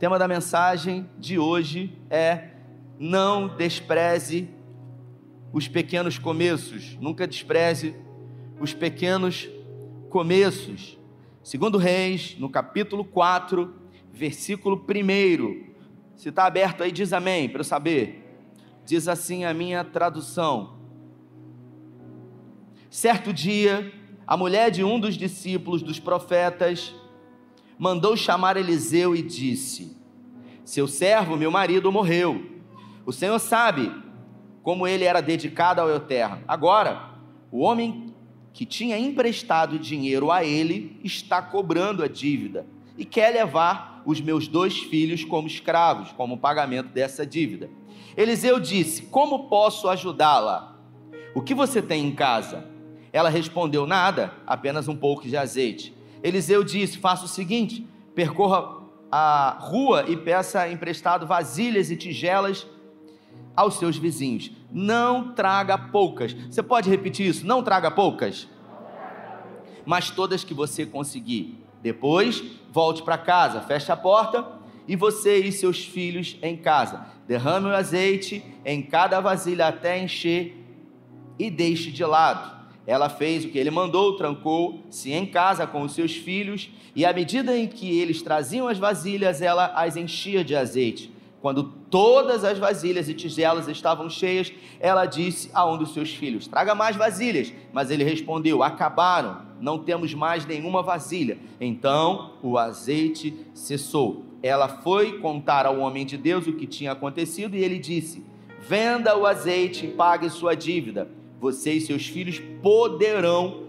tema da mensagem de hoje é: não despreze os pequenos começos, nunca despreze os pequenos começos. Segundo Reis, no capítulo 4, versículo 1. Se está aberto aí, diz amém, para eu saber. Diz assim a minha tradução. Certo dia, a mulher de um dos discípulos dos profetas mandou chamar Eliseu e disse: Seu servo, meu marido, morreu. O Senhor sabe como ele era dedicado ao Eterno. Agora, o homem que tinha emprestado dinheiro a ele está cobrando a dívida e quer levar os meus dois filhos como escravos, como pagamento dessa dívida. Eliseu disse: Como posso ajudá-la? O que você tem em casa? Ela respondeu: Nada, apenas um pouco de azeite. Eliseu disse: Faça o seguinte: percorra a rua e peça emprestado vasilhas e tigelas aos seus vizinhos. Não traga poucas. Você pode repetir isso? Não traga poucas. Mas todas que você conseguir. Depois, volte para casa, feche a porta e você e seus filhos em casa. Derrame o azeite em cada vasilha até encher e deixe de lado. Ela fez o que ele mandou, trancou-se em casa com os seus filhos, e à medida em que eles traziam as vasilhas, ela as enchia de azeite. Quando todas as vasilhas e tigelas estavam cheias, ela disse a um dos seus filhos: Traga mais vasilhas. Mas ele respondeu: Acabaram, não temos mais nenhuma vasilha. Então o azeite cessou. Ela foi contar ao homem de Deus o que tinha acontecido e ele disse: Venda o azeite e pague sua dívida você e seus filhos poderão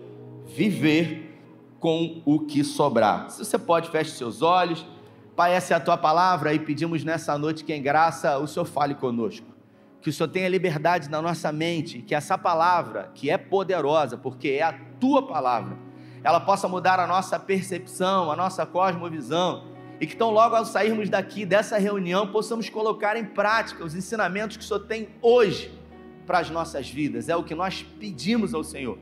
viver com o que sobrar. Se você pode, feche seus olhos. Pai, essa é a tua palavra e pedimos nessa noite que em graça o Senhor fale conosco. Que o Senhor tenha liberdade na nossa mente, que essa palavra, que é poderosa, porque é a tua palavra, ela possa mudar a nossa percepção, a nossa cosmovisão, e que tão logo ao sairmos daqui dessa reunião possamos colocar em prática os ensinamentos que o Senhor tem hoje para as nossas vidas. É o que nós pedimos ao Senhor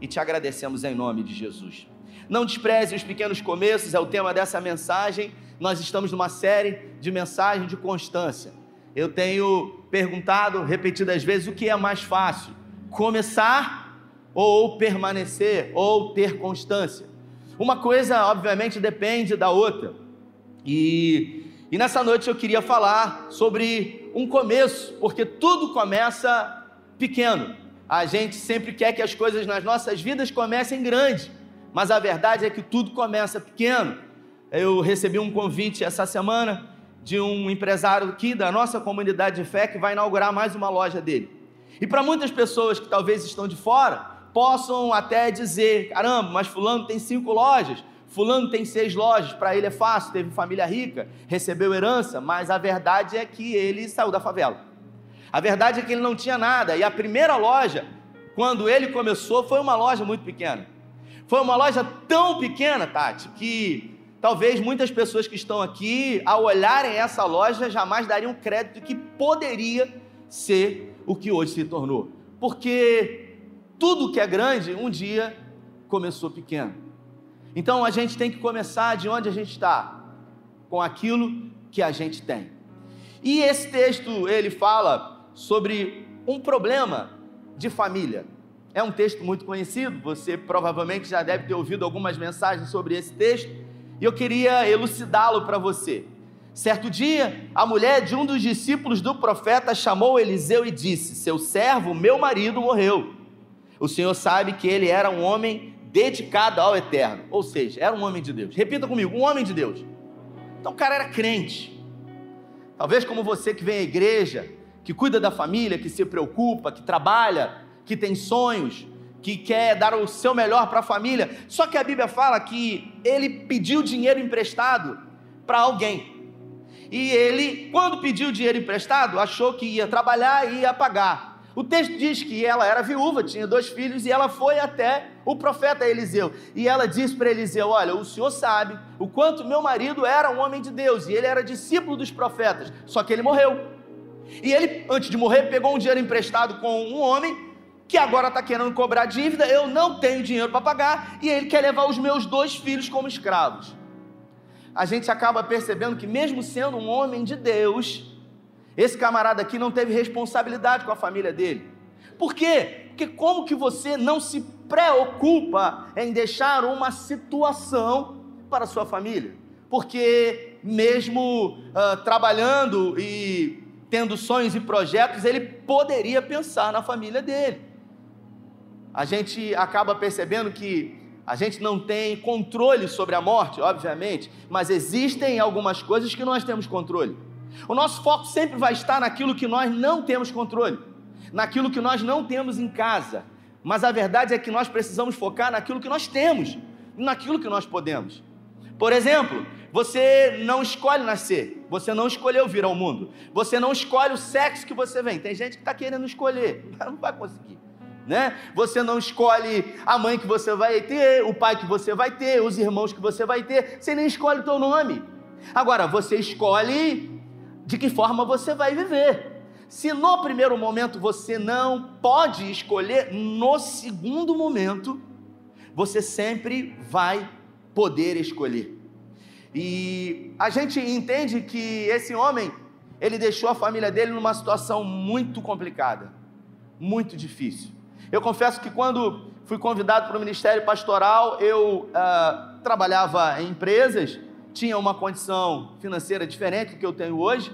e te agradecemos em nome de Jesus. Não despreze os pequenos começos, é o tema dessa mensagem. Nós estamos numa série de mensagens de constância. Eu tenho perguntado repetidas vezes o que é mais fácil: começar ou permanecer ou ter constância. Uma coisa, obviamente, depende da outra. E, e nessa noite eu queria falar sobre um começo, porque tudo começa pequeno. A gente sempre quer que as coisas nas nossas vidas comecem grande, mas a verdade é que tudo começa pequeno. Eu recebi um convite essa semana de um empresário aqui da nossa comunidade de fé que vai inaugurar mais uma loja dele. E para muitas pessoas que talvez estão de fora, possam até dizer: caramba, mas Fulano tem cinco lojas, Fulano tem seis lojas, para ele é fácil, teve família rica, recebeu herança, mas a verdade é que ele saiu da favela. A verdade é que ele não tinha nada, e a primeira loja, quando ele começou, foi uma loja muito pequena. Foi uma loja tão pequena, Tati, que talvez muitas pessoas que estão aqui, ao olharem essa loja, jamais dariam crédito que poderia ser o que hoje se tornou. Porque tudo que é grande, um dia começou pequeno. Então a gente tem que começar de onde a gente está, com aquilo que a gente tem. E esse texto ele fala sobre um problema de família. É um texto muito conhecido, você provavelmente já deve ter ouvido algumas mensagens sobre esse texto, e eu queria elucidá-lo para você. Certo dia, a mulher de um dos discípulos do profeta chamou Eliseu e disse: Seu servo, meu marido, morreu. O Senhor sabe que ele era um homem dedicado ao eterno. Ou seja, era um homem de Deus. Repita comigo: um homem de Deus. Então o cara era crente. Talvez como você que vem à igreja, que cuida da família, que se preocupa, que trabalha, que tem sonhos, que quer dar o seu melhor para a família. Só que a Bíblia fala que ele pediu dinheiro emprestado para alguém. E ele, quando pediu dinheiro emprestado, achou que ia trabalhar e ia pagar. O texto diz que ela era viúva, tinha dois filhos, e ela foi até o profeta Eliseu. E ela disse para Eliseu: Olha, o senhor sabe o quanto meu marido era um homem de Deus, e ele era discípulo dos profetas, só que ele morreu. E ele, antes de morrer, pegou um dinheiro emprestado com um homem que agora está querendo cobrar dívida, eu não tenho dinheiro para pagar, e ele quer levar os meus dois filhos como escravos. a gente acaba percebendo que, mesmo sendo um homem de Deus, esse camarada aqui não teve responsabilidade com a família dele. Por quê? Porque como que você não se preocupa em deixar uma situação para a sua família? Porque mesmo uh, trabalhando e tendo sonhos e projetos, ele poderia pensar na família dele. A gente acaba percebendo que a gente não tem controle sobre a morte, obviamente, mas existem algumas coisas que nós temos controle. O nosso foco sempre vai estar naquilo que nós não temos controle, naquilo que nós não temos em casa. Mas a verdade é que nós precisamos focar naquilo que nós temos, naquilo que nós podemos. Por exemplo, você não escolhe nascer, você não escolheu vir ao mundo, você não escolhe o sexo que você vem. Tem gente que está querendo escolher, mas não vai conseguir. Né? Você não escolhe a mãe que você vai ter, o pai que você vai ter, os irmãos que você vai ter, você nem escolhe o teu nome. Agora, você escolhe de que forma você vai viver. Se no primeiro momento você não pode escolher, no segundo momento você sempre vai poder escolher. E a gente entende que esse homem, ele deixou a família dele numa situação muito complicada, muito difícil. Eu confesso que quando fui convidado para o ministério pastoral, eu uh, trabalhava em empresas, tinha uma condição financeira diferente do que eu tenho hoje,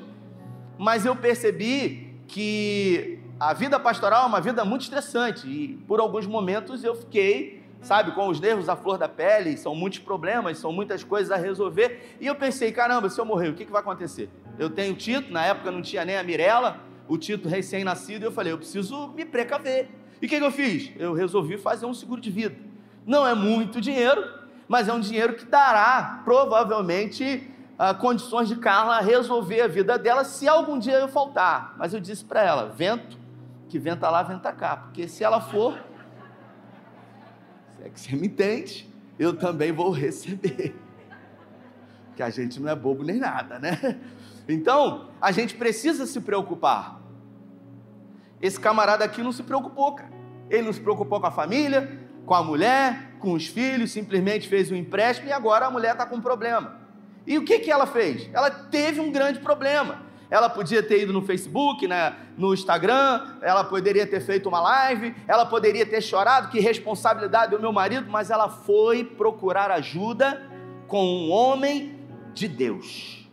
mas eu percebi que a vida pastoral é uma vida muito estressante e por alguns momentos eu fiquei, sabe, com os nervos à flor da pele, são muitos problemas, são muitas coisas a resolver, e eu pensei, caramba, se eu morrer, o que, que vai acontecer? Eu tenho Tito, na época não tinha nem a Mirella, o Tito recém-nascido, e eu falei, eu preciso me precaver. E o que, que eu fiz? Eu resolvi fazer um seguro de vida. Não é muito dinheiro, mas é um dinheiro que dará provavelmente uh, condições de Carla resolver a vida dela se algum dia eu faltar. Mas eu disse para ela: vento, que venta lá, venta cá. Porque se ela for, se é que você me entende, eu também vou receber. Que a gente não é bobo nem nada, né? Então, a gente precisa se preocupar. Esse camarada aqui não se preocupou, cara. Ele não se preocupou com a família, com a mulher, com os filhos, simplesmente fez um empréstimo e agora a mulher está com um problema. E o que, que ela fez? Ela teve um grande problema. Ela podia ter ido no Facebook, né, no Instagram, ela poderia ter feito uma live, ela poderia ter chorado, que responsabilidade do meu marido, mas ela foi procurar ajuda com um homem de Deus.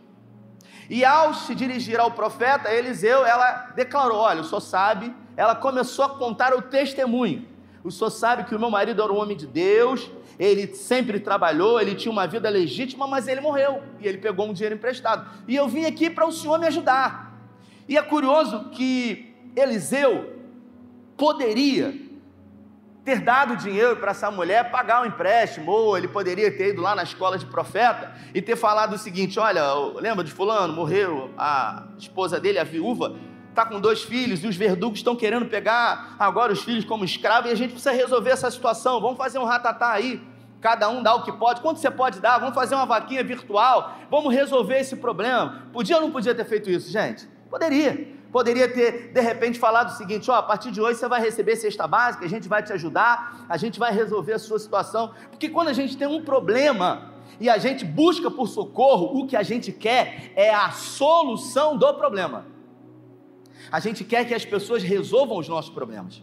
E ao se dirigir ao profeta Eliseu, ela declarou: Olha, senhor sabe, ela começou a contar o testemunho. O senhor sabe que o meu marido era um homem de Deus, ele sempre trabalhou, ele tinha uma vida legítima, mas ele morreu e ele pegou um dinheiro emprestado. E eu vim aqui para o senhor me ajudar. E é curioso que Eliseu poderia ter dado dinheiro para essa mulher pagar um empréstimo, ou ele poderia ter ido lá na escola de profeta e ter falado o seguinte: olha, lembra de Fulano, morreu, a esposa dele, a viúva, está com dois filhos e os verdugos estão querendo pegar agora os filhos como escravo e a gente precisa resolver essa situação. Vamos fazer um ratatá aí. Cada um dá o que pode. Quanto você pode dar? Vamos fazer uma vaquinha virtual. Vamos resolver esse problema. Podia ou não podia ter feito isso, gente? Poderia poderia ter de repente falado o seguinte: ó, a partir de hoje você vai receber cesta básica, a gente vai te ajudar, a gente vai resolver a sua situação. Porque quando a gente tem um problema e a gente busca por socorro, o que a gente quer é a solução do problema. A gente quer que as pessoas resolvam os nossos problemas.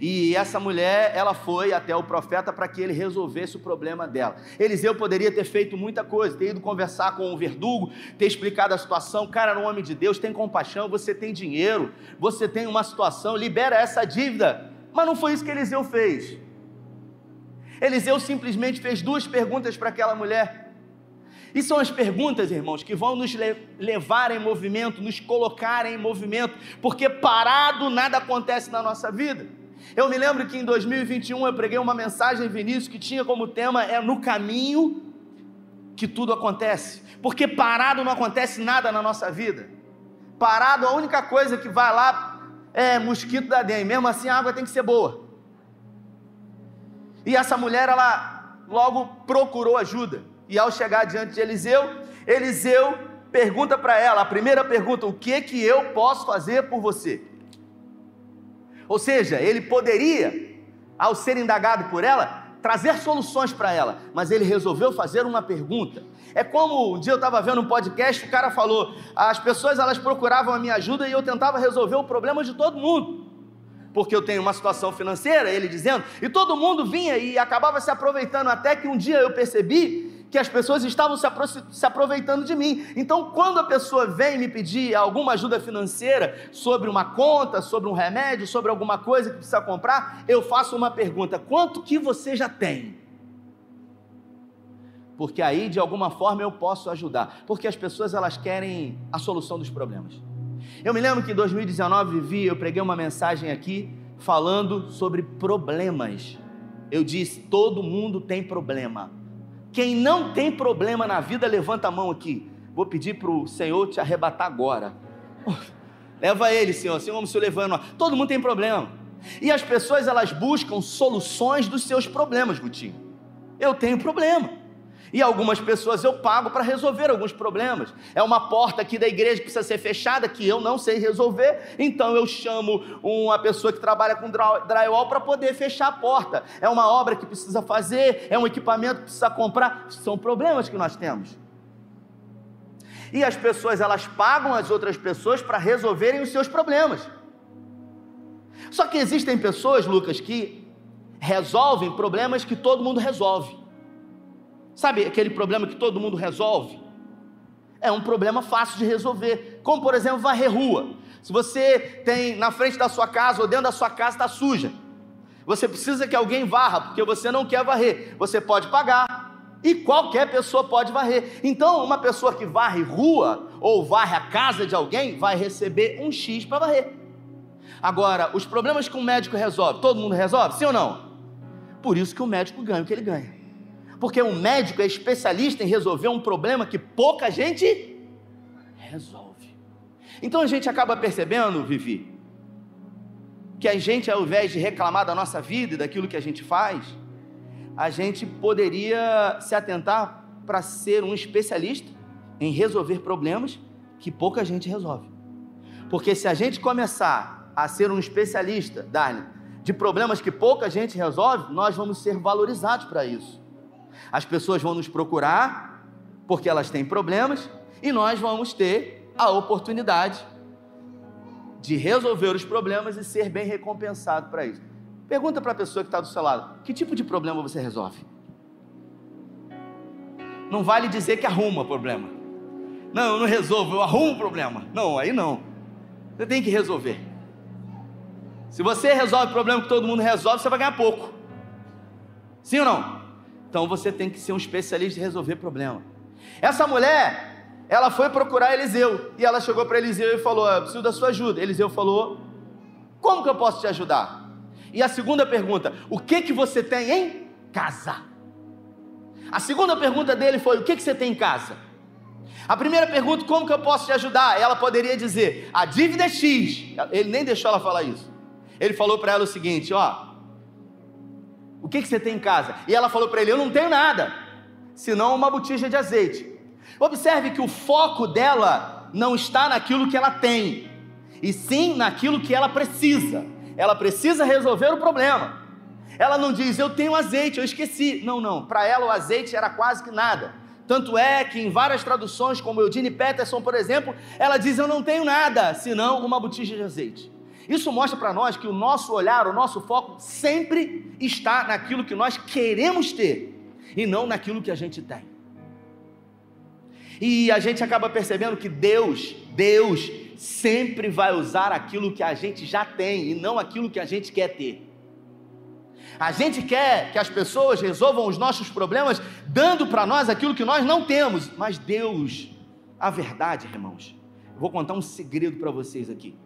E essa mulher, ela foi até o profeta para que ele resolvesse o problema dela. Eliseu poderia ter feito muita coisa, ter ido conversar com o verdugo, ter explicado a situação. Cara, um homem de Deus, tem compaixão, você tem dinheiro, você tem uma situação, libera essa dívida. Mas não foi isso que Eliseu fez. Eliseu simplesmente fez duas perguntas para aquela mulher. E são as perguntas, irmãos, que vão nos levar em movimento, nos colocar em movimento, porque parado nada acontece na nossa vida. Eu me lembro que em 2021 eu preguei uma mensagem, Vinícius, que tinha como tema é no caminho que tudo acontece. Porque parado não acontece nada na nossa vida. Parado, a única coisa que vai lá é mosquito da dengue. Mesmo assim, a água tem que ser boa. E essa mulher, ela logo procurou ajuda. E ao chegar diante de Eliseu, Eliseu pergunta para ela, a primeira pergunta: "O que que eu posso fazer por você?" Ou seja, ele poderia, ao ser indagado por ela, trazer soluções para ela, mas ele resolveu fazer uma pergunta. É como um dia eu estava vendo um podcast, o cara falou: as pessoas elas procuravam a minha ajuda e eu tentava resolver o problema de todo mundo. Porque eu tenho uma situação financeira, ele dizendo, e todo mundo vinha e acabava se aproveitando, até que um dia eu percebi que as pessoas estavam se, se, aproveitando de mim. Então, quando a pessoa vem me pedir alguma ajuda financeira sobre uma conta, sobre um remédio, sobre alguma coisa que precisa comprar, eu faço uma pergunta: quanto que você já tem? Porque aí, de alguma forma, eu posso ajudar. Porque as pessoas elas querem a solução dos problemas. Eu me lembro que em 2019 vivi, eu preguei uma mensagem aqui falando sobre problemas. Eu disse: todo mundo tem problema. Quem não tem problema na vida, levanta a mão aqui. Vou pedir para o Senhor te arrebatar agora. Leva ele, Senhor. Senhor, vamos se levando. Todo mundo tem problema. E as pessoas, elas buscam soluções dos seus problemas, Gutinho. Eu tenho problema. E algumas pessoas eu pago para resolver alguns problemas. É uma porta aqui da igreja que precisa ser fechada, que eu não sei resolver, então eu chamo uma pessoa que trabalha com drywall para poder fechar a porta. É uma obra que precisa fazer, é um equipamento que precisa comprar. São problemas que nós temos. E as pessoas, elas pagam as outras pessoas para resolverem os seus problemas. Só que existem pessoas, Lucas, que resolvem problemas que todo mundo resolve. Sabe aquele problema que todo mundo resolve? É um problema fácil de resolver, como por exemplo varrer rua. Se você tem na frente da sua casa ou dentro da sua casa está suja, você precisa que alguém varra, porque você não quer varrer. Você pode pagar e qualquer pessoa pode varrer. Então, uma pessoa que varre rua ou varre a casa de alguém vai receber um X para varrer. Agora, os problemas que um médico resolve, todo mundo resolve? Sim ou não? Por isso que o médico ganha o que ele ganha porque um médico é especialista em resolver um problema que pouca gente resolve. Então a gente acaba percebendo, Vivi, que a gente, ao invés de reclamar da nossa vida e daquilo que a gente faz, a gente poderia se atentar para ser um especialista em resolver problemas que pouca gente resolve. Porque se a gente começar a ser um especialista, Darlene, de problemas que pouca gente resolve, nós vamos ser valorizados para isso. As pessoas vão nos procurar porque elas têm problemas e nós vamos ter a oportunidade de resolver os problemas e ser bem recompensado para isso. Pergunta para a pessoa que está do seu lado: que tipo de problema você resolve? Não vale dizer que arruma problema. Não, eu não resolvo, eu arrumo o problema. Não, aí não. Você tem que resolver. Se você resolve o problema que todo mundo resolve, você vai ganhar pouco. Sim ou não? Então você tem que ser um especialista em resolver problema. Essa mulher, ela foi procurar Eliseu e ela chegou para Eliseu e falou: Eu preciso da sua ajuda. Eliseu falou: Como que eu posso te ajudar? E a segunda pergunta: O que que você tem em casa? A segunda pergunta dele foi: O que que você tem em casa? A primeira pergunta: Como que eu posso te ajudar? Ela poderia dizer: A dívida é X. Ele nem deixou ela falar isso. Ele falou para ela o seguinte: Ó, o que, que você tem em casa? E ela falou para ele: Eu não tenho nada, senão uma botija de azeite. Observe que o foco dela não está naquilo que ela tem, e sim naquilo que ela precisa. Ela precisa resolver o problema. Ela não diz, eu tenho azeite, eu esqueci. Não, não. Para ela o azeite era quase que nada. Tanto é que em várias traduções, como Eudine Peterson, por exemplo, ela diz: Eu não tenho nada, senão uma botija de azeite. Isso mostra para nós que o nosso olhar, o nosso foco sempre está naquilo que nós queremos ter e não naquilo que a gente tem. E a gente acaba percebendo que Deus, Deus sempre vai usar aquilo que a gente já tem e não aquilo que a gente quer ter. A gente quer que as pessoas resolvam os nossos problemas dando para nós aquilo que nós não temos, mas Deus, a verdade, irmãos, vou contar um segredo para vocês aqui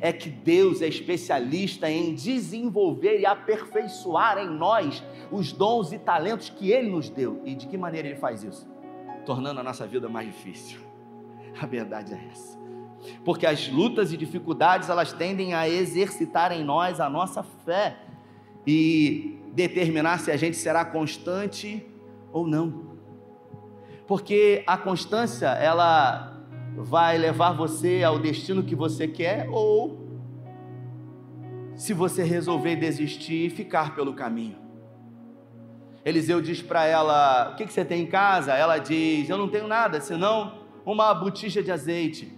é que Deus é especialista em desenvolver e aperfeiçoar em nós os dons e talentos que Ele nos deu. E de que maneira Ele faz isso? Tornando a nossa vida mais difícil. A verdade é essa. Porque as lutas e dificuldades elas tendem a exercitar em nós a nossa fé e determinar se a gente será constante ou não. Porque a constância ela vai levar você ao destino que você quer ou se você resolver desistir e ficar pelo caminho. Eliseu diz para ela: O que, que você tem em casa? Ela diz: Eu não tenho nada, senão uma botija de azeite.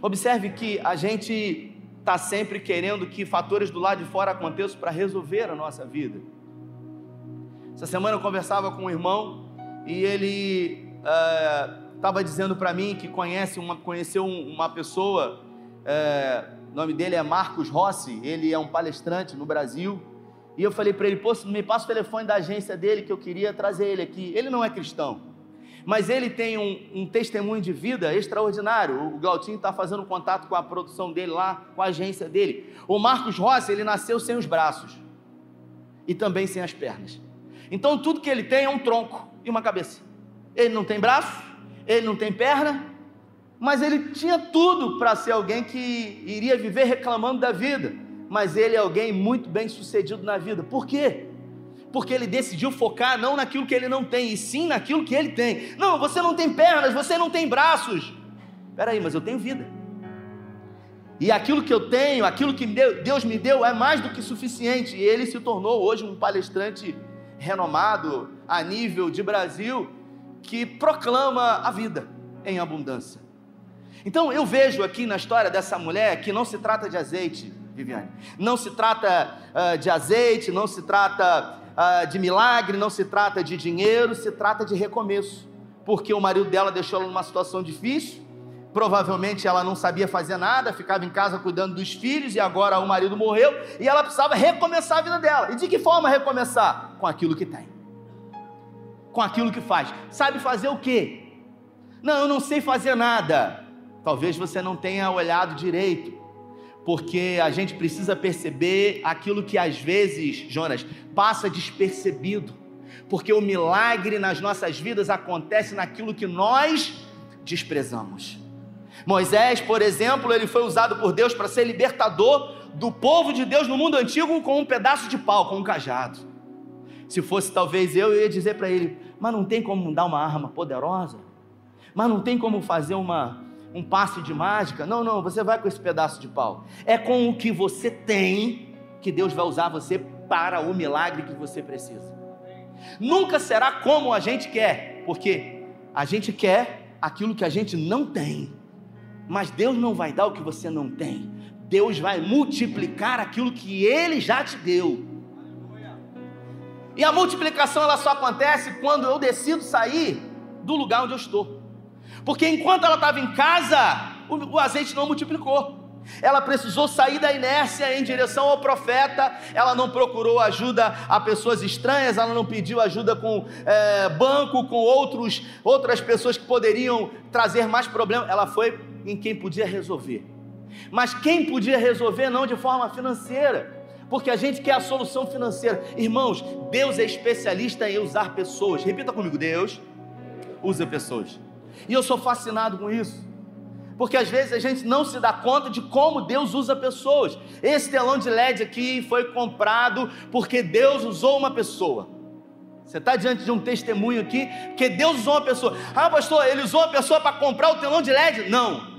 Observe que a gente está sempre querendo que fatores do lado de fora aconteçam para resolver a nossa vida. Essa semana eu conversava com um irmão e ele estava dizendo para mim que conhece uma, conheceu uma pessoa, uh, o nome dele é Marcos Rossi, ele é um palestrante no Brasil. E eu falei para ele, pô, me passa o telefone da agência dele que eu queria trazer ele aqui. Ele não é cristão, mas ele tem um, um testemunho de vida extraordinário. O Glautinho está fazendo contato com a produção dele lá, com a agência dele. O Marcos Rossi, ele nasceu sem os braços e também sem as pernas. Então tudo que ele tem é um tronco e uma cabeça. Ele não tem braço, ele não tem perna, mas ele tinha tudo para ser alguém que iria viver reclamando da vida mas ele é alguém muito bem sucedido na vida. Por quê? Porque ele decidiu focar não naquilo que ele não tem, e sim naquilo que ele tem. Não, você não tem pernas, você não tem braços. Espera aí, mas eu tenho vida. E aquilo que eu tenho, aquilo que Deus me deu é mais do que suficiente. E ele se tornou hoje um palestrante renomado a nível de Brasil que proclama a vida em abundância. Então eu vejo aqui na história dessa mulher que não se trata de azeite, Viviane. Não se trata uh, de azeite, não se trata uh, de milagre, não se trata de dinheiro, se trata de recomeço. Porque o marido dela deixou ela numa situação difícil, provavelmente ela não sabia fazer nada, ficava em casa cuidando dos filhos e agora o marido morreu e ela precisava recomeçar a vida dela. E de que forma recomeçar? Com aquilo que tem. Com aquilo que faz. Sabe fazer o quê? Não, eu não sei fazer nada. Talvez você não tenha olhado direito porque a gente precisa perceber aquilo que às vezes, Jonas, passa despercebido, porque o milagre nas nossas vidas acontece naquilo que nós desprezamos. Moisés, por exemplo, ele foi usado por Deus para ser libertador do povo de Deus no mundo antigo com um pedaço de pau, com um cajado. Se fosse talvez eu, eu ia dizer para ele: mas não tem como dar uma arma poderosa? Mas não tem como fazer uma, um passe de mágica. Não, não, você vai com esse pedaço de pau. É com o que você tem que Deus vai usar você para o milagre que você precisa. Nunca será como a gente quer, porque a gente quer aquilo que a gente não tem. Mas Deus não vai dar o que você não tem. Deus vai multiplicar aquilo que ele já te deu. E a multiplicação ela só acontece quando eu decido sair do lugar onde eu estou. Porque enquanto ela estava em casa, o, o azeite não multiplicou. Ela precisou sair da inércia em direção ao profeta. Ela não procurou ajuda a pessoas estranhas. Ela não pediu ajuda com é, banco, com outros, outras pessoas que poderiam trazer mais problemas. Ela foi em quem podia resolver. Mas quem podia resolver não de forma financeira porque a gente quer a solução financeira. Irmãos, Deus é especialista em usar pessoas. Repita comigo: Deus usa pessoas. E eu sou fascinado com isso. Porque às vezes a gente não se dá conta de como Deus usa pessoas. Esse telão de LED aqui foi comprado porque Deus usou uma pessoa. Você está diante de um testemunho aqui que Deus usou uma pessoa. Ah, pastor, ele usou uma pessoa para comprar o telão de LED? Não.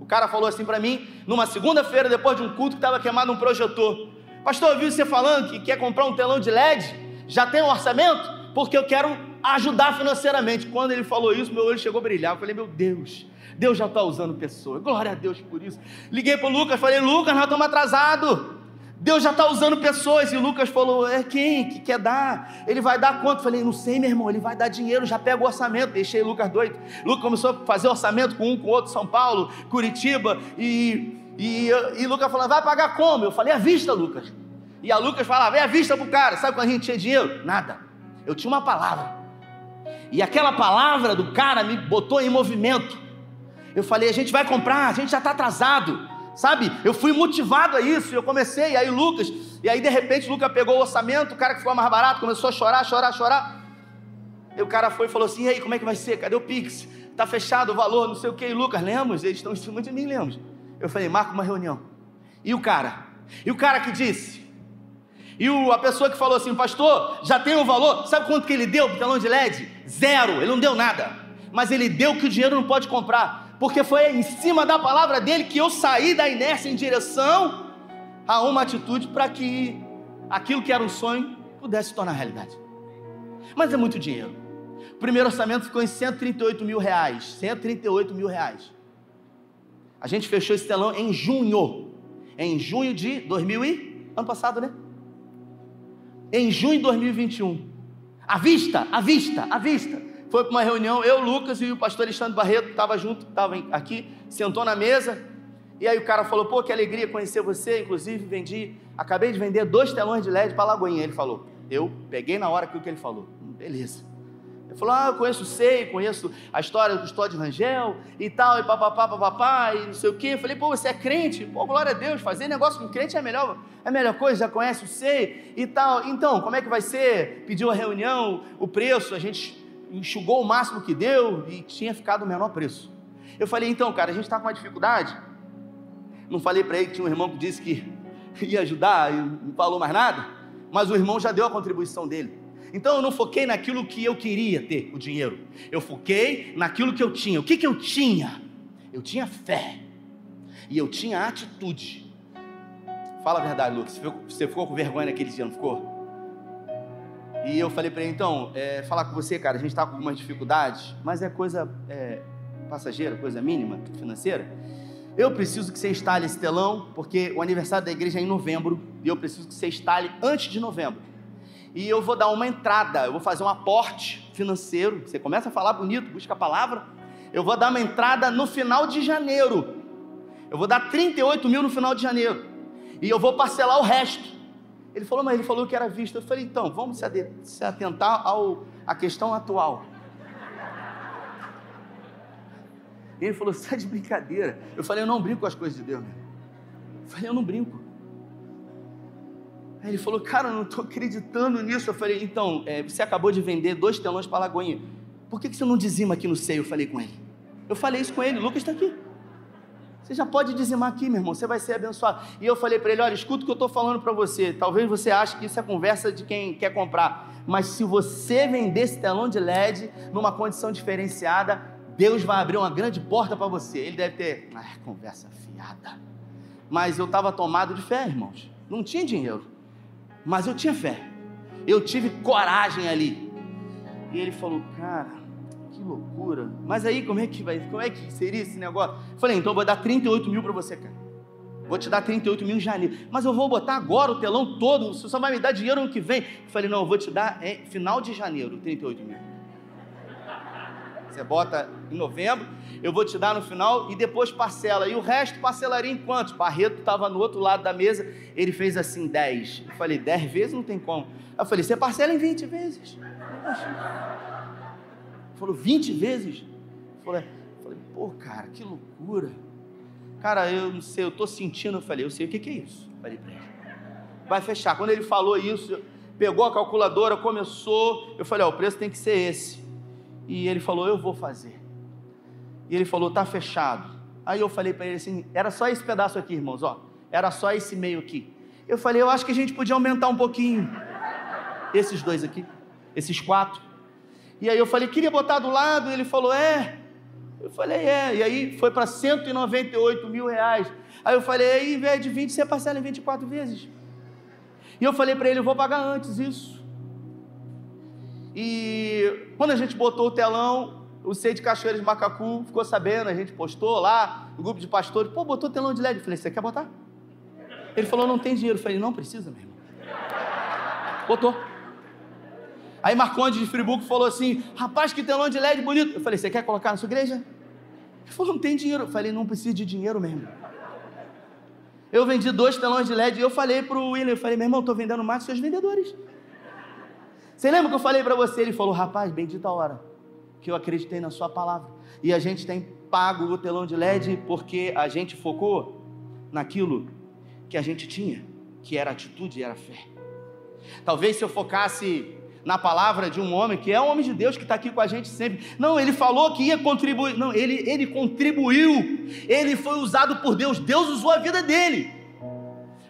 O cara falou assim para mim, numa segunda-feira, depois de um culto que estava queimado um projetor. Pastor, eu vi você falando que quer comprar um telão de LED? Já tem um orçamento? Porque eu quero ajudar financeiramente. Quando ele falou isso, meu olho chegou a brilhar. Eu falei, meu Deus, Deus já está usando pessoas. Glória a Deus por isso. Liguei para o Lucas, falei, Lucas, nós estamos atrasados. Deus já está usando pessoas. E o Lucas falou: É quem que quer dar? Ele vai dar quanto? Falei: Não sei, meu irmão. Ele vai dar dinheiro. Já pega o orçamento. Deixei o Lucas doido. Lucas começou a fazer orçamento com um, com outro, São Paulo, Curitiba. E, e, e Lucas falou: Vai pagar como? Eu falei: À vista, Lucas. E a Lucas falava: É à vista para o cara. Sabe quando a gente tinha dinheiro? Nada. Eu tinha uma palavra. E aquela palavra do cara me botou em movimento. Eu falei: a gente vai comprar, a gente já está atrasado. Sabe? Eu fui motivado a isso. Eu comecei, aí Lucas, e aí de repente Lucas pegou o orçamento, o cara que ficou mais barato começou a chorar, chorar, chorar. E o cara foi e falou assim: e aí, como é que vai ser? Cadê o Pix? Está fechado o valor, não sei o que. E Lucas, lemos? Eles estão em cima de mim, lemos. Eu falei: marca uma reunião. E o cara? E o cara que disse: e o, a pessoa que falou assim, pastor, já tem o valor, sabe quanto que ele deu para o telão de LED? Zero, ele não deu nada. Mas ele deu que o dinheiro não pode comprar. Porque foi em cima da palavra dele que eu saí da inércia em direção a uma atitude para que aquilo que era um sonho pudesse se tornar realidade. Mas é muito dinheiro. O primeiro orçamento ficou em 138 mil reais. 138 mil reais. A gente fechou esse telão em junho. Em junho de 2000 e... Ano passado, né? Em junho de 2021. À vista, à vista, à vista. Foi para uma reunião, eu, Lucas e o pastor Alexandre Barreto, estava junto, estava aqui, sentou na mesa. E aí o cara falou, pô, que alegria conhecer você. Inclusive, vendi, acabei de vender dois telões de LED para Lagoinha. Ele falou, eu peguei na hora aquilo que ele falou. Beleza. Ele falou: Ah, eu conheço SEI, conheço a história do Custódio Rangel e tal, e papapá, papapá, e não sei o quê. Eu falei: Pô, você é crente? Pô, glória a Deus, fazer negócio com crente é a melhor, é a melhor coisa, já conhece SEI e tal. Então, como é que vai ser? Pediu a reunião, o preço, a gente enxugou o máximo que deu e tinha ficado o menor preço. Eu falei: Então, cara, a gente está com uma dificuldade. Não falei para ele que tinha um irmão que disse que ia ajudar e não falou mais nada, mas o irmão já deu a contribuição dele. Então eu não foquei naquilo que eu queria ter, o dinheiro. Eu foquei naquilo que eu tinha. O que, que eu tinha? Eu tinha fé. E eu tinha atitude. Fala a verdade, Lucas. Você ficou com vergonha naquele dia, não ficou? E eu falei para ele, então, é, falar com você, cara, a gente está com algumas dificuldades, mas é coisa é, passageira, coisa mínima, financeira. Eu preciso que você instale esse telão, porque o aniversário da igreja é em novembro, e eu preciso que você instale antes de novembro e eu vou dar uma entrada, eu vou fazer um aporte financeiro. Você começa a falar bonito, busca a palavra. Eu vou dar uma entrada no final de janeiro. Eu vou dar 38 mil no final de janeiro. E eu vou parcelar o resto. Ele falou, mas ele falou que era visto. Eu falei, então, vamos se atentar ao, à questão atual. Ele falou, você está de brincadeira. Eu falei, eu não brinco com as coisas de Deus. Eu falei, eu não brinco. Aí ele falou, cara, eu não estou acreditando nisso. Eu falei, então, é, você acabou de vender dois telões para Lagoinha. Por que, que você não dizima aqui no seio? Eu falei com ele. Eu falei isso com ele, Lucas está aqui. Você já pode dizimar aqui, meu irmão, você vai ser abençoado. E eu falei para ele: olha, escuta o que eu estou falando para você. Talvez você ache que isso é conversa de quem quer comprar. Mas se você vender esse telão de LED numa condição diferenciada, Deus vai abrir uma grande porta para você. Ele deve ter. Ah, conversa fiada. Mas eu estava tomado de fé, irmãos. Não tinha dinheiro. Mas eu tinha fé. Eu tive coragem ali. E ele falou, cara, que loucura. Mas aí como é que vai? Como é que seria esse negócio? Eu falei, então eu vou dar 38 mil para você, cara. Vou te dar 38 mil em janeiro. Mas eu vou botar agora o telão todo. Você só vai me dar dinheiro ano que vem. Eu falei, não, eu vou te dar em final de janeiro, 38 mil. Você bota em novembro, eu vou te dar no final e depois parcela. E o resto parcelaria em quantos? Barreto estava no outro lado da mesa, ele fez assim 10. Eu falei, 10 vezes não tem como. Eu falei, você parcela em 20 vezes. Ele falou, 20 vezes? Eu falei, pô, cara, que loucura. Cara, eu não sei, eu estou sentindo. Eu falei, eu sei o que, que é isso. Eu falei para ele. Vai fechar. Quando ele falou isso, pegou a calculadora, começou. Eu falei, ó, o preço tem que ser esse. E ele falou: Eu vou fazer. E ele falou: Tá fechado. Aí eu falei para ele assim: Era só esse pedaço aqui, irmãos, ó. Era só esse meio aqui. Eu falei: Eu acho que a gente podia aumentar um pouquinho. Esses dois aqui, esses quatro. E aí eu falei: Queria botar do lado. E ele falou: É. Eu falei: É. E aí foi para 198 mil reais. Aí eu falei: Aí, em vez de 20, você parcela em 24 vezes. E eu falei para ele: Eu vou pagar antes isso. E quando a gente botou o telão, o Sei de Cachoeira de Macacu ficou sabendo, a gente postou lá, o grupo de pastores, pô, botou telão de LED. Eu falei, você quer botar? Ele falou, não tem dinheiro. Eu falei, não precisa, meu irmão. Botou. Aí Marconde de Friburgo falou assim: rapaz, que telão de LED bonito. Eu falei, você quer colocar na sua igreja? Ele falou, não tem dinheiro. Eu falei, não precisa de dinheiro mesmo. Eu vendi dois telões de LED e eu falei para o William, eu falei, meu irmão, estou vendendo mais que seus vendedores. Você lembra que eu falei para você? Ele falou: Rapaz, bendita a hora que eu acreditei na Sua palavra. E a gente tem pago o telão de LED porque a gente focou naquilo que a gente tinha, que era atitude e era fé. Talvez se eu focasse na palavra de um homem, que é um homem de Deus que está aqui com a gente sempre. Não, ele falou que ia contribuir. Não, ele, ele contribuiu. Ele foi usado por Deus. Deus usou a vida dele.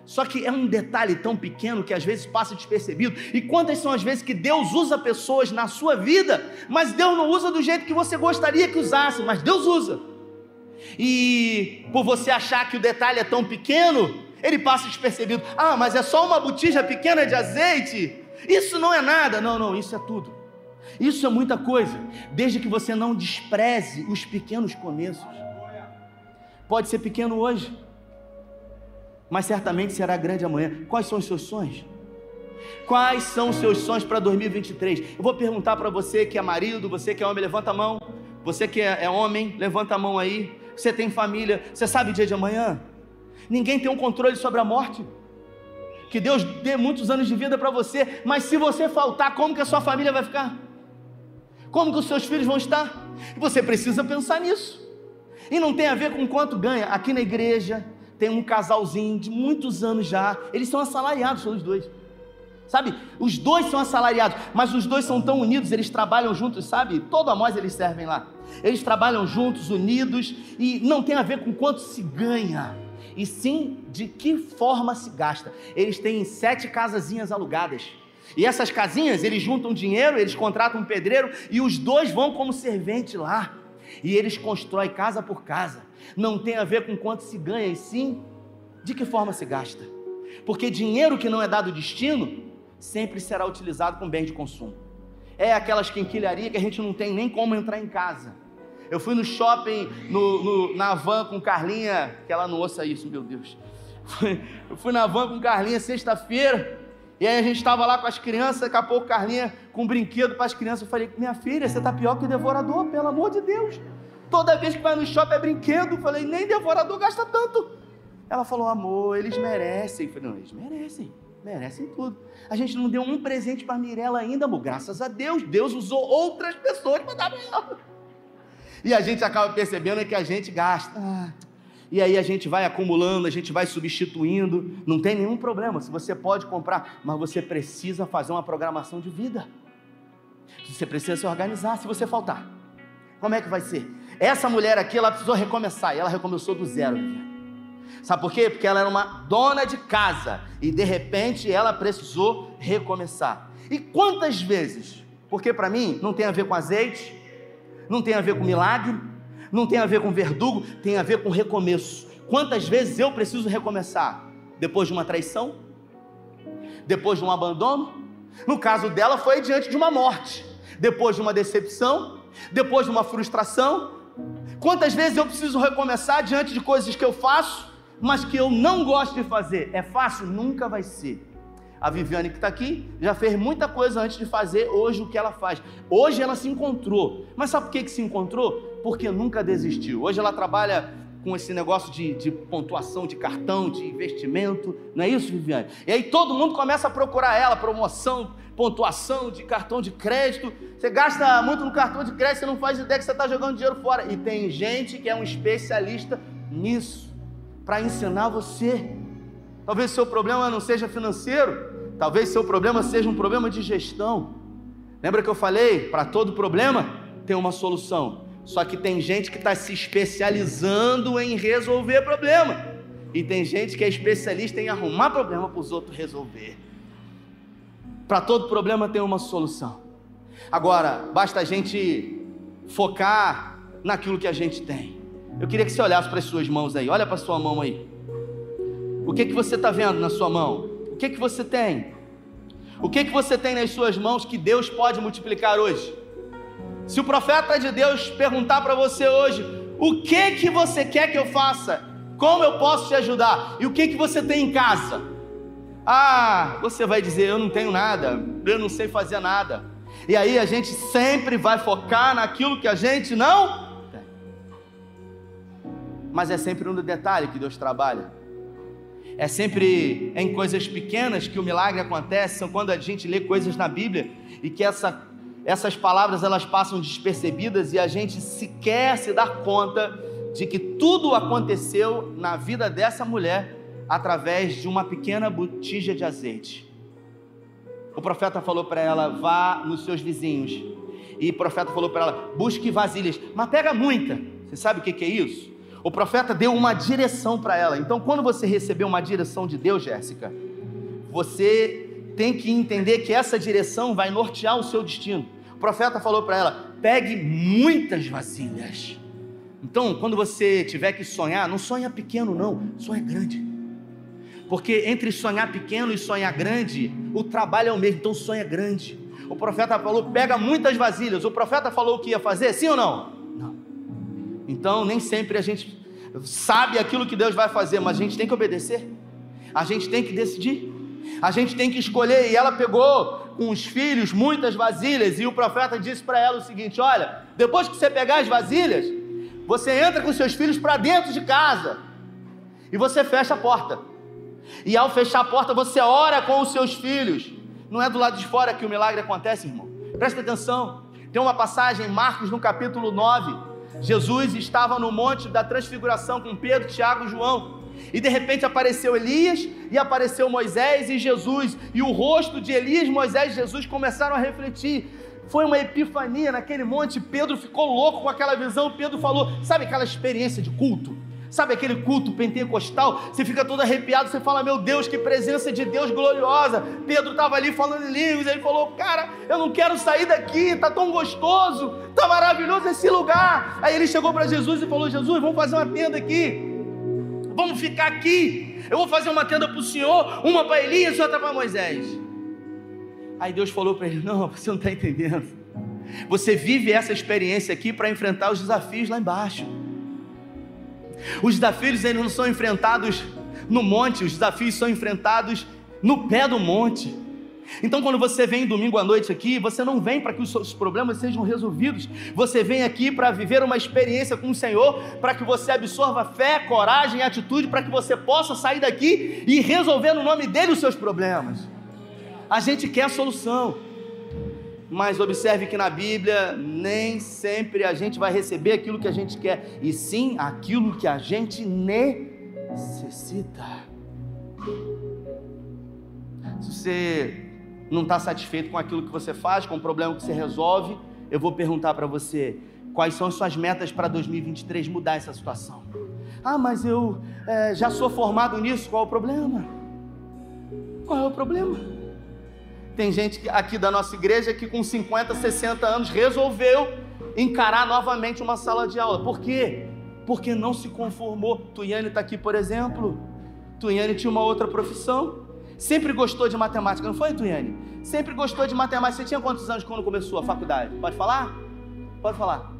Só que é um detalhe tão pequeno que às vezes passa despercebido. E quantas são as vezes que Deus usa pessoas na sua vida, mas Deus não usa do jeito que você gostaria que usasse, mas Deus usa. E por você achar que o detalhe é tão pequeno, ele passa despercebido. Ah, mas é só uma botija pequena de azeite. Isso não é nada. Não, não, isso é tudo. Isso é muita coisa, desde que você não despreze os pequenos começos. Pode ser pequeno hoje, mas certamente será grande amanhã. Quais são os seus sonhos? Quais são os seus sonhos para 2023? Eu vou perguntar para você que é marido, você que é homem, levanta a mão. Você que é, é homem, levanta a mão aí. Você tem família, você sabe o dia de amanhã? Ninguém tem um controle sobre a morte. Que Deus dê muitos anos de vida para você, mas se você faltar, como que a sua família vai ficar? Como que os seus filhos vão estar? Você precisa pensar nisso. E não tem a ver com quanto ganha. Aqui na igreja tem um casalzinho de muitos anos já. Eles são assalariados, os dois. Sabe? Os dois são assalariados, mas os dois são tão unidos, eles trabalham juntos, sabe? Todo Amós eles servem lá. Eles trabalham juntos, unidos, e não tem a ver com quanto se ganha, e sim de que forma se gasta. Eles têm sete casazinhas alugadas. E essas casinhas, eles juntam dinheiro, eles contratam um pedreiro e os dois vão como servente lá. E eles constroem casa por casa. Não tem a ver com quanto se ganha, e sim de que forma se gasta. Porque dinheiro que não é dado destino sempre será utilizado com bens de consumo. É aquelas quinquilharias que a gente não tem nem como entrar em casa. Eu fui no shopping, no, no, na van com Carlinha, que ela não ouça isso, meu Deus. Eu fui na van com Carlinha sexta-feira, e aí a gente estava lá com as crianças, daqui a pouco Carlinha com um brinquedo para as crianças. Eu falei, minha filha, você está pior que o devorador, pelo amor de Deus. Toda vez que vai no shopping é brinquedo. Eu falei, nem devorador gasta tanto. Ela falou, amor, eles merecem. Eu falei, não, eles merecem, merecem tudo. A gente não deu um presente para Mirella ainda, amor. Graças a Deus, Deus usou outras pessoas para dar para ela. E a gente acaba percebendo que a gente gasta. E aí a gente vai acumulando, a gente vai substituindo. Não tem nenhum problema. Se você pode comprar, mas você precisa fazer uma programação de vida. Você precisa se organizar se você faltar. Como é que vai ser? Essa mulher aqui, ela precisou recomeçar. E ela recomeçou do zero. Sabe por quê? Porque ela era uma dona de casa. E de repente ela precisou recomeçar. E quantas vezes? Porque para mim não tem a ver com azeite, não tem a ver com milagre, não tem a ver com verdugo, tem a ver com recomeço. Quantas vezes eu preciso recomeçar? Depois de uma traição? Depois de um abandono? No caso dela, foi diante de uma morte. Depois de uma decepção? Depois de uma frustração? Quantas vezes eu preciso recomeçar diante de coisas que eu faço, mas que eu não gosto de fazer? É fácil? Nunca vai ser. A Viviane que está aqui já fez muita coisa antes de fazer hoje o que ela faz. Hoje ela se encontrou. Mas sabe por que, que se encontrou? Porque nunca desistiu. Hoje ela trabalha com esse negócio de, de, pontuação de cartão, de investimento. Não é isso, Viviane? E aí todo mundo começa a procurar ela, promoção, pontuação de cartão de crédito. Você gasta muito no cartão de crédito, você não faz ideia que você está jogando dinheiro fora. E tem gente que é um especialista nisso, para ensinar você. Talvez seu problema não seja financeiro, talvez seu problema seja um problema de gestão. Lembra que eu falei? Para todo problema tem uma solução. Só que tem gente que está se especializando em resolver problema. E tem gente que é especialista em arrumar problema para os outros resolver. Para todo problema tem uma solução. Agora, basta a gente focar naquilo que a gente tem. Eu queria que você olhasse para as suas mãos aí. Olha para a sua mão aí. O que que você está vendo na sua mão? O que que você tem? O que que você tem nas suas mãos que Deus pode multiplicar hoje? Se o profeta de Deus perguntar para você hoje, o que que você quer que eu faça? Como eu posso te ajudar? E o que que você tem em casa? Ah, você vai dizer, eu não tenho nada, eu não sei fazer nada. E aí a gente sempre vai focar naquilo que a gente não tem. Mas é sempre no detalhe que Deus trabalha. É sempre em coisas pequenas que o milagre acontece, são quando a gente lê coisas na Bíblia e que essa, essas palavras elas passam despercebidas e a gente sequer se dá conta de que tudo aconteceu na vida dessa mulher através de uma pequena botija de azeite. O profeta falou para ela: vá nos seus vizinhos. E o profeta falou para ela: busque vasilhas, mas pega muita. Você sabe o que é isso? O profeta deu uma direção para ela. Então, quando você receber uma direção de Deus, Jéssica, você tem que entender que essa direção vai nortear o seu destino. O profeta falou para ela: pegue muitas vasilhas. Então, quando você tiver que sonhar, não sonha pequeno, não, sonha grande. Porque entre sonhar pequeno e sonhar grande, o trabalho é o mesmo, então sonha grande. O profeta falou: pega muitas vasilhas. O profeta falou o que ia fazer, sim ou não? Não. Então, nem sempre a gente sabe aquilo que Deus vai fazer, mas a gente tem que obedecer. A gente tem que decidir. A gente tem que escolher. E ela pegou com os filhos muitas vasilhas. E o profeta disse para ela o seguinte: Olha, depois que você pegar as vasilhas, você entra com seus filhos para dentro de casa e você fecha a porta. E ao fechar a porta, você ora com os seus filhos. Não é do lado de fora que o milagre acontece, irmão. Presta atenção. Tem uma passagem em Marcos, no capítulo 9. Jesus estava no monte da transfiguração com Pedro, Tiago e João. E de repente apareceu Elias e apareceu Moisés e Jesus. E o rosto de Elias, Moisés e Jesus começaram a refletir. Foi uma epifania naquele monte. Pedro ficou louco com aquela visão. Pedro falou: Sabe aquela experiência de culto? Sabe aquele culto pentecostal? Você fica todo arrepiado, você fala, meu Deus, que presença de Deus gloriosa. Pedro estava ali falando em línguas, ele falou, cara, eu não quero sair daqui, tá tão gostoso, tá maravilhoso esse lugar. Aí ele chegou para Jesus e falou, Jesus, vamos fazer uma tenda aqui. Vamos ficar aqui. Eu vou fazer uma tenda para o Senhor, uma para Elias e outra para Moisés. Aí Deus falou para ele: Não, você não está entendendo. Você vive essa experiência aqui para enfrentar os desafios lá embaixo. Os desafios eles não são enfrentados no monte, os desafios são enfrentados no pé do monte. Então, quando você vem domingo à noite aqui, você não vem para que os seus problemas sejam resolvidos, você vem aqui para viver uma experiência com o Senhor, para que você absorva fé, coragem e atitude, para que você possa sair daqui e resolver no nome dele os seus problemas. A gente quer a solução, mas observe que na Bíblia nem sempre a gente vai receber aquilo que a gente quer, e sim aquilo que a gente necessita. Se você não está satisfeito com aquilo que você faz, com o problema que você resolve, eu vou perguntar para você: quais são as suas metas para 2023 mudar essa situação? Ah, mas eu é, já sou formado nisso, qual é o problema? Qual é o problema? Tem gente aqui da nossa igreja que com 50, 60 anos resolveu encarar novamente uma sala de aula. Por quê? Porque não se conformou. Tuiane está aqui, por exemplo. Tuiane tinha uma outra profissão. Sempre gostou de matemática, não foi, Tuiane? Sempre gostou de matemática. Você tinha quantos anos quando começou a faculdade? Pode falar? Pode falar.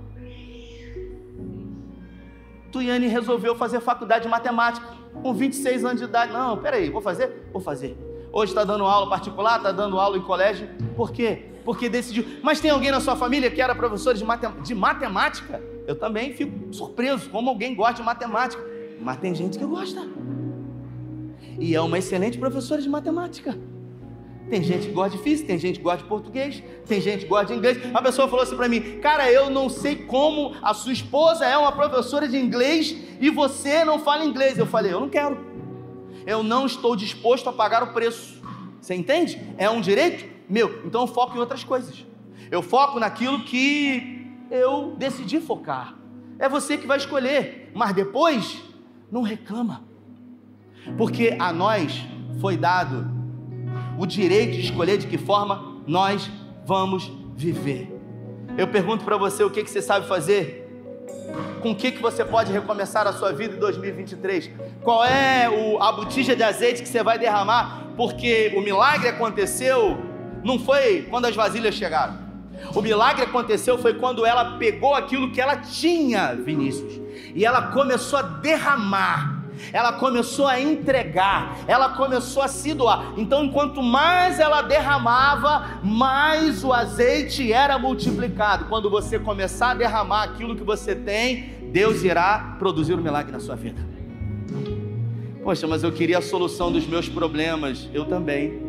Tuiane resolveu fazer faculdade de matemática com 26 anos de idade. Não, peraí, vou fazer? Vou fazer. Hoje está dando aula particular, está dando aula em colégio. Por quê? Porque decidiu. Mas tem alguém na sua família que era professor de, matem... de matemática? Eu também fico surpreso como alguém gosta de matemática. Mas tem gente que gosta. E é uma excelente professora de matemática. Tem gente que gosta de física, tem gente que gosta de português, tem gente que gosta de inglês. A pessoa falou assim para mim: Cara, eu não sei como a sua esposa é uma professora de inglês e você não fala inglês. Eu falei: Eu não quero eu não estou disposto a pagar o preço. Você entende? É um direito meu. Então eu foco em outras coisas. Eu foco naquilo que eu decidi focar. É você que vai escolher, mas depois não reclama. Porque a nós foi dado o direito de escolher de que forma nós vamos viver. Eu pergunto para você o que, que você sabe fazer com o que, que você pode recomeçar a sua vida em 2023? Qual é o, a botija de azeite que você vai derramar? Porque o milagre aconteceu não foi quando as vasilhas chegaram. O milagre aconteceu foi quando ela pegou aquilo que ela tinha, Vinícius, e ela começou a derramar ela começou a entregar, ela começou a se doar. Então, enquanto mais ela derramava, mais o azeite era multiplicado. Quando você começar a derramar aquilo que você tem, Deus irá produzir um milagre na sua vida. Poxa, mas eu queria a solução dos meus problemas. Eu também.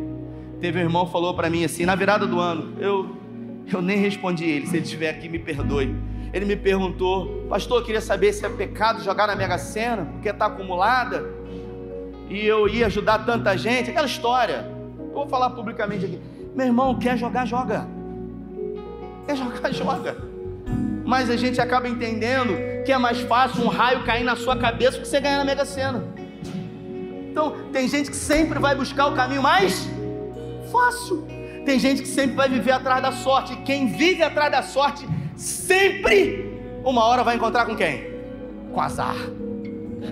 Teve um irmão que falou para mim assim, na virada do ano, eu, eu nem respondi ele. Se ele estiver aqui, me perdoe ele me perguntou, pastor, eu queria saber se é pecado jogar na Mega Sena, porque está acumulada, e eu ia ajudar tanta gente, aquela história. Eu vou falar publicamente aqui. Meu irmão, quer jogar, joga. Quer jogar, joga. Mas a gente acaba entendendo que é mais fácil um raio cair na sua cabeça do que você ganhar na Mega Sena. Então, tem gente que sempre vai buscar o caminho mais fácil. Tem gente que sempre vai viver atrás da sorte. Quem vive atrás da sorte sempre uma hora vai encontrar com quem? Com azar.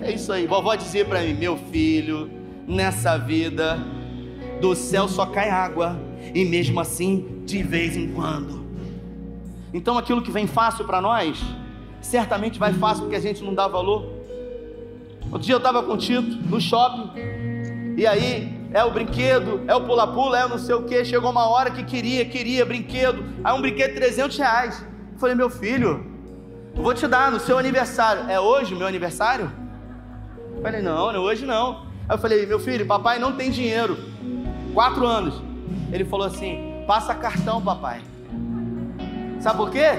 É isso aí. Vovó dizia para mim, meu filho, nessa vida do céu só cai água e mesmo assim, de vez em quando. Então aquilo que vem fácil para nós, certamente vai fácil porque a gente não dá valor. Outro dia eu estava com o Tito no shopping, e aí é o brinquedo, é o pula-pula, é o não sei o que. Chegou uma hora que queria, queria brinquedo. Aí um brinquedo 300 reais. Eu falei, meu filho, eu vou te dar no seu aniversário. É hoje o meu aniversário? Eu falei, não, não, hoje não. Aí eu falei, meu filho, papai não tem dinheiro. Quatro anos. Ele falou assim: passa cartão, papai. Sabe por quê?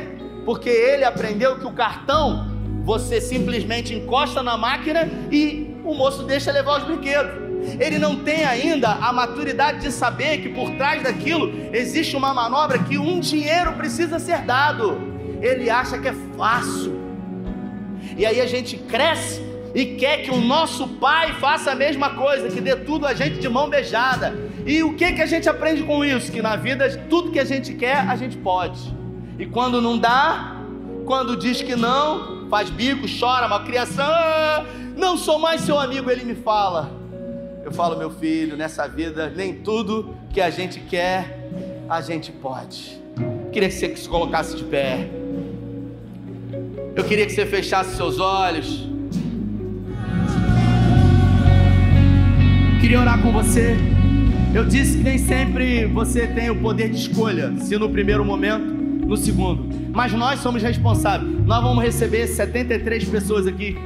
Porque ele aprendeu que o cartão você simplesmente encosta na máquina e o moço deixa levar os brinquedos. Ele não tem ainda a maturidade de saber que por trás daquilo existe uma manobra que um dinheiro precisa ser dado. Ele acha que é fácil. E aí a gente cresce e quer que o nosso pai faça a mesma coisa, que dê tudo a gente de mão beijada. E o que que a gente aprende com isso? Que na vida tudo que a gente quer, a gente pode. E quando não dá, quando diz que não, faz bico, chora, malcriação, ah, não sou mais seu amigo, ele me fala. Eu falo, meu filho, nessa vida, nem tudo que a gente quer, a gente pode. Queria que você se colocasse de pé. Eu queria que você fechasse seus olhos. Queria orar com você. Eu disse que nem sempre você tem o poder de escolha, se no primeiro momento, no segundo. Mas nós somos responsáveis. Nós vamos receber 73 pessoas aqui.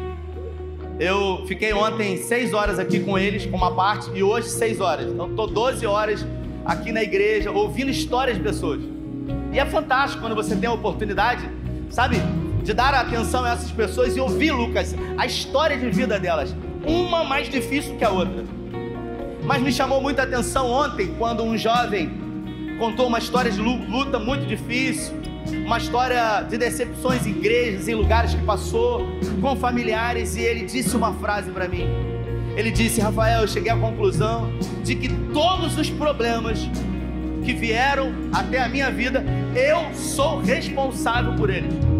Eu fiquei ontem 6 horas aqui com eles, com uma parte, e hoje 6 horas. Então estou 12 horas aqui na igreja, ouvindo histórias de pessoas. E é fantástico quando você tem a oportunidade, sabe, de dar atenção a essas pessoas e ouvir, Lucas, a história de vida delas. Uma mais difícil que a outra. Mas me chamou muita atenção ontem quando um jovem contou uma história de luta muito difícil, uma história de decepções em igrejas, em lugares que passou, com familiares, e ele disse uma frase para mim. Ele disse: Rafael, eu cheguei à conclusão de que todos os problemas que vieram até a minha vida, eu sou responsável por eles.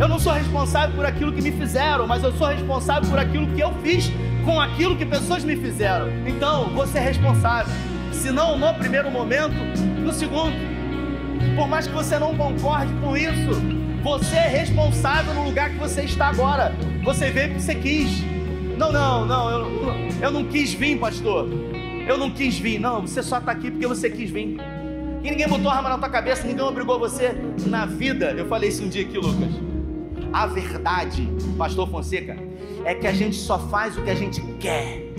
Eu não sou responsável por aquilo que me fizeram, mas eu sou responsável por aquilo que eu fiz com aquilo que pessoas me fizeram. Então, você é responsável. Se não no primeiro momento, no segundo. Por mais que você não concorde com isso, você é responsável no lugar que você está agora. Você veio porque você quis. Não, não, não, eu, eu não quis vir, pastor. Eu não quis vir. Não, você só está aqui porque você quis vir. E ninguém botou arma na tua cabeça, ninguém obrigou você na vida. Eu falei isso um dia aqui, Lucas. A verdade, pastor Fonseca, é que a gente só faz o que a gente quer.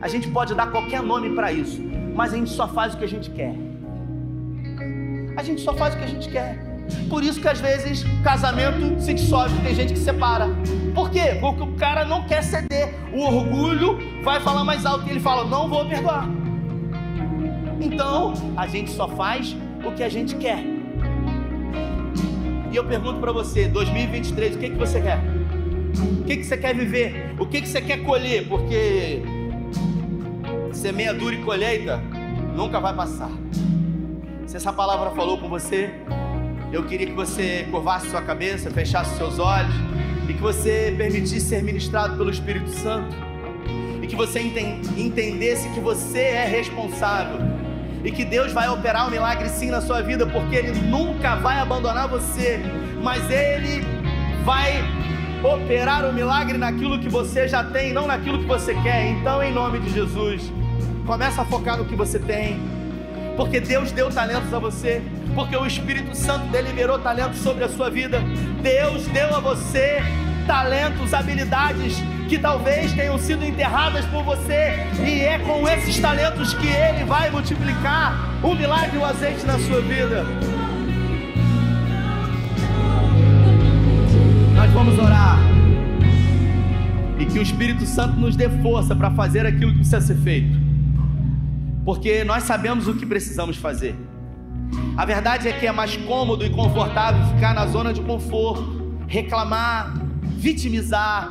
A gente pode dar qualquer nome para isso, mas a gente só faz o que a gente quer. A gente só faz o que a gente quer. Por isso que às vezes casamento se dissolve, tem gente que separa. Por quê? Porque o cara não quer ceder. O orgulho vai falar mais alto e ele fala: "Não vou perdoar". Então, a gente só faz o que a gente quer. E eu pergunto para você, 2023, o que que você quer? O que, que você quer viver? O que, que você quer colher? Porque semeadura e colheita nunca vai passar. Se essa palavra falou com você, eu queria que você curvasse sua cabeça, fechasse seus olhos e que você permitisse ser ministrado pelo Espírito Santo e que você entendesse que você é responsável e que Deus vai operar um milagre sim na sua vida, porque Ele nunca vai abandonar você, mas Ele vai operar o milagre naquilo que você já tem, não naquilo que você quer. Então, em nome de Jesus, começa a focar no que você tem. Porque Deus deu talentos a você, porque o Espírito Santo deliberou talentos sobre a sua vida. Deus deu a você talentos, habilidades que talvez tenham sido enterradas por você, e é com esses talentos que Ele vai multiplicar o milagre e o azeite na sua vida. Nós vamos orar. E que o Espírito Santo nos dê força para fazer aquilo que precisa ser feito. Porque nós sabemos o que precisamos fazer. A verdade é que é mais cômodo e confortável ficar na zona de conforto, reclamar, vitimizar,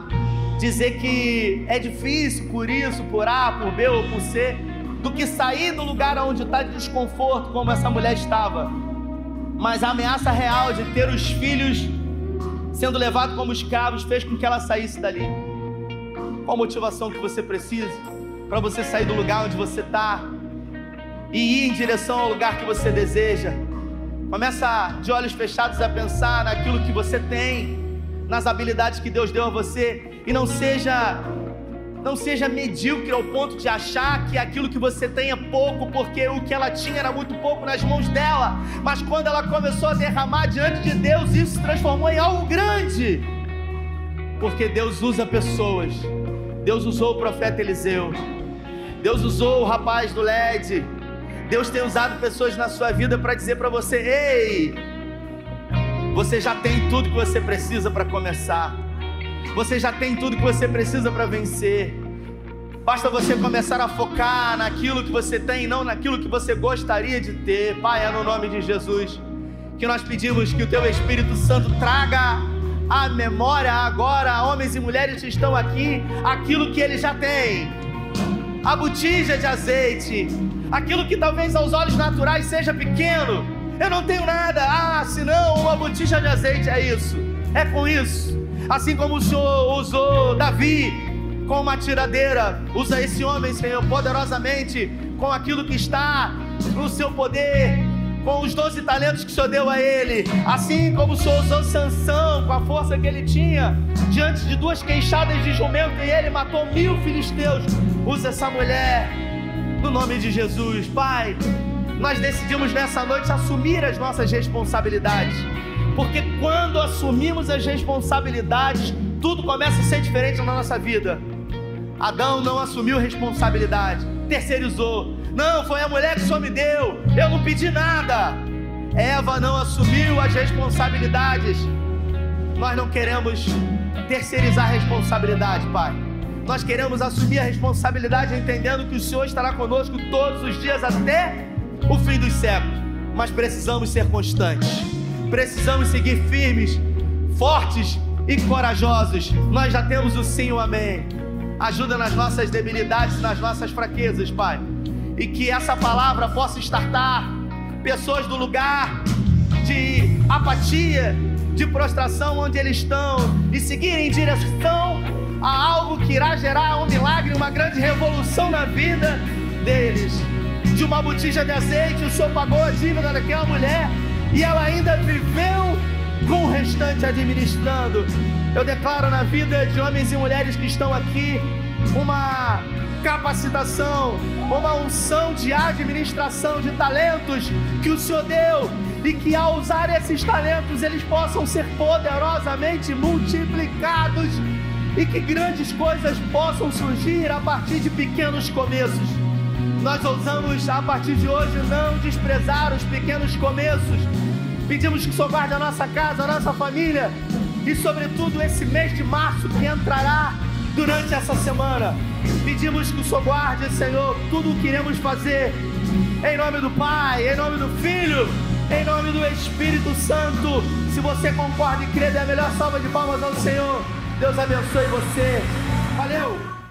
dizer que é difícil por isso, por A, por B ou por C, do que sair do lugar onde está de desconforto, como essa mulher estava. Mas a ameaça real de ter os filhos sendo levado como escravos, fez com que ela saísse dali. Qual a motivação que você precisa para você sair do lugar onde você está? e ir em direção ao lugar que você deseja. Começa de olhos fechados a pensar naquilo que você tem, nas habilidades que Deus deu a você e não seja não seja medíocre ao ponto de achar que aquilo que você tem é pouco, porque o que ela tinha era muito pouco nas mãos dela. Mas quando ela começou a derramar diante de Deus, isso se transformou em algo grande. Porque Deus usa pessoas. Deus usou o profeta Eliseu. Deus usou o rapaz do LED. Deus tem usado pessoas na sua vida para dizer para você: ei, você já tem tudo que você precisa para começar. Você já tem tudo que você precisa para vencer. Basta você começar a focar naquilo que você tem, não naquilo que você gostaria de ter. Pai, é no nome de Jesus que nós pedimos que o Teu Espírito Santo traga a memória agora, homens e mulheres que estão aqui, aquilo que ele já tem. A botija de azeite, aquilo que talvez aos olhos naturais seja pequeno. Eu não tenho nada. Ah, senão uma botija de azeite é isso. É com isso Assim como o Senhor usou Davi com uma tiradeira, usa esse homem, Senhor, poderosamente com aquilo que está no seu poder, com os doze talentos que o Senhor deu a ele, assim como o Senhor usou Sansão com a força que ele tinha, diante de duas queixadas de jumento e ele matou mil filisteus. Usa essa mulher no nome de Jesus, Pai. Nós decidimos nessa noite assumir as nossas responsabilidades porque quando assumimos as responsabilidades, tudo começa a ser diferente na nossa vida. Adão não assumiu responsabilidade, terceirizou. Não, foi a mulher que só me deu, eu não pedi nada. Eva não assumiu as responsabilidades. Nós não queremos terceirizar a responsabilidade, Pai. Nós queremos assumir a responsabilidade entendendo que o Senhor estará conosco todos os dias até o fim dos séculos. Mas precisamos ser constantes precisamos seguir firmes, fortes e corajosos. Nós já temos o sim e o amém. Ajuda nas nossas debilidades, nas nossas fraquezas, Pai. E que essa palavra possa estartar pessoas do lugar de apatia, de prostração onde eles estão e seguirem em direção a algo que irá gerar um milagre, uma grande revolução na vida deles. De uma botija de azeite, o Senhor pagou a dívida daquela mulher e ela ainda viveu com o restante administrando. Eu declaro na vida de homens e mulheres que estão aqui uma capacitação, uma unção de administração de talentos que o Senhor deu e que ao usar esses talentos eles possam ser poderosamente multiplicados e que grandes coisas possam surgir a partir de pequenos começos. Nós ousamos a partir de hoje não desprezar os pequenos começos, Pedimos que o Senhor guarde a nossa casa, a nossa família e, sobretudo, esse mês de março que entrará durante essa semana. Pedimos que o Senhor guarde, Senhor, tudo o que iremos fazer. Em nome do Pai, em nome do Filho, em nome do Espírito Santo. Se você concorda e crê, dê a melhor salva de palmas ao Senhor. Deus abençoe você. Valeu!